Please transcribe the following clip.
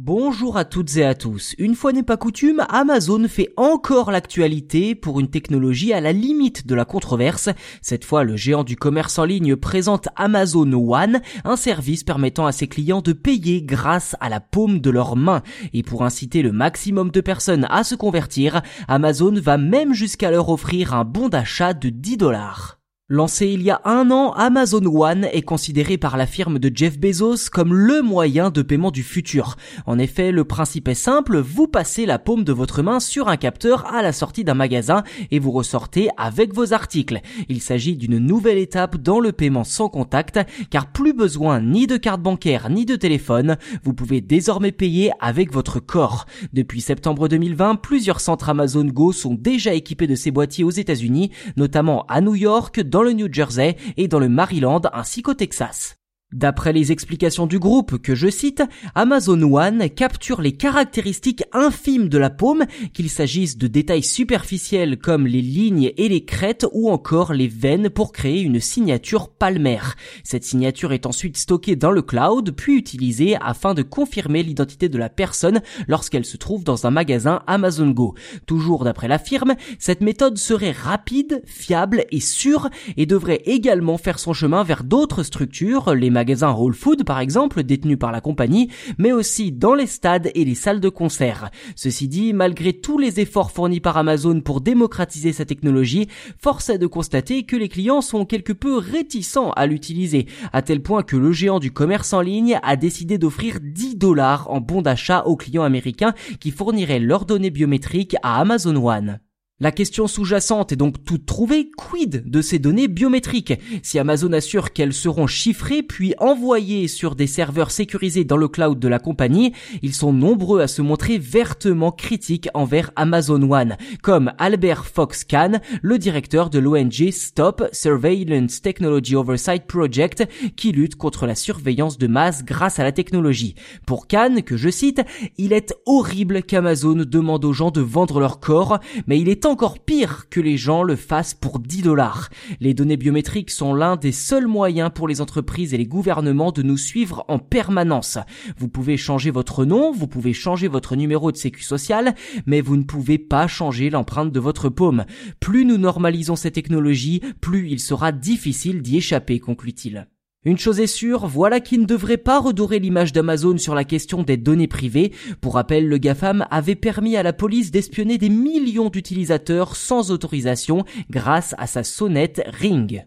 Bonjour à toutes et à tous. Une fois n'est pas coutume, Amazon fait encore l'actualité pour une technologie à la limite de la controverse. Cette fois, le géant du commerce en ligne présente Amazon One, un service permettant à ses clients de payer grâce à la paume de leurs mains. Et pour inciter le maximum de personnes à se convertir, Amazon va même jusqu'à leur offrir un bon d'achat de 10 dollars. Lancé il y a un an, Amazon One est considéré par la firme de Jeff Bezos comme le moyen de paiement du futur. En effet, le principe est simple, vous passez la paume de votre main sur un capteur à la sortie d'un magasin et vous ressortez avec vos articles. Il s'agit d'une nouvelle étape dans le paiement sans contact car plus besoin ni de carte bancaire ni de téléphone, vous pouvez désormais payer avec votre corps. Depuis septembre 2020, plusieurs centres Amazon Go sont déjà équipés de ces boîtiers aux États-Unis, notamment à New York, le New Jersey et dans le Maryland ainsi qu'au Texas. D'après les explications du groupe que je cite, Amazon One capture les caractéristiques infimes de la paume, qu'il s'agisse de détails superficiels comme les lignes et les crêtes ou encore les veines pour créer une signature palmaire. Cette signature est ensuite stockée dans le cloud puis utilisée afin de confirmer l'identité de la personne lorsqu'elle se trouve dans un magasin Amazon Go. Toujours d'après la firme, cette méthode serait rapide, fiable et sûre et devrait également faire son chemin vers d'autres structures, magasins Whole Food par exemple, détenus par la compagnie, mais aussi dans les stades et les salles de concert. Ceci dit, malgré tous les efforts fournis par Amazon pour démocratiser sa technologie, force est de constater que les clients sont quelque peu réticents à l'utiliser, à tel point que le géant du commerce en ligne a décidé d'offrir 10 dollars en bons d'achat aux clients américains qui fourniraient leurs données biométriques à Amazon One. La question sous-jacente est donc toute trouvée, quid de ces données biométriques? Si Amazon assure qu'elles seront chiffrées puis envoyées sur des serveurs sécurisés dans le cloud de la compagnie, ils sont nombreux à se montrer vertement critiques envers Amazon One, comme Albert Fox Kahn, le directeur de l'ONG Stop Surveillance Technology Oversight Project, qui lutte contre la surveillance de masse grâce à la technologie. Pour Kahn, que je cite, il est horrible qu'Amazon demande aux gens de vendre leur corps, mais il est encore pire que les gens le fassent pour 10 dollars. Les données biométriques sont l'un des seuls moyens pour les entreprises et les gouvernements de nous suivre en permanence. Vous pouvez changer votre nom, vous pouvez changer votre numéro de sécu social, mais vous ne pouvez pas changer l'empreinte de votre paume. Plus nous normalisons ces technologies, plus il sera difficile d'y échapper, conclut-il. Une chose est sûre, voilà qui ne devrait pas redorer l'image d'Amazon sur la question des données privées. Pour rappel, le GAFAM avait permis à la police d'espionner des millions d'utilisateurs sans autorisation grâce à sa sonnette Ring.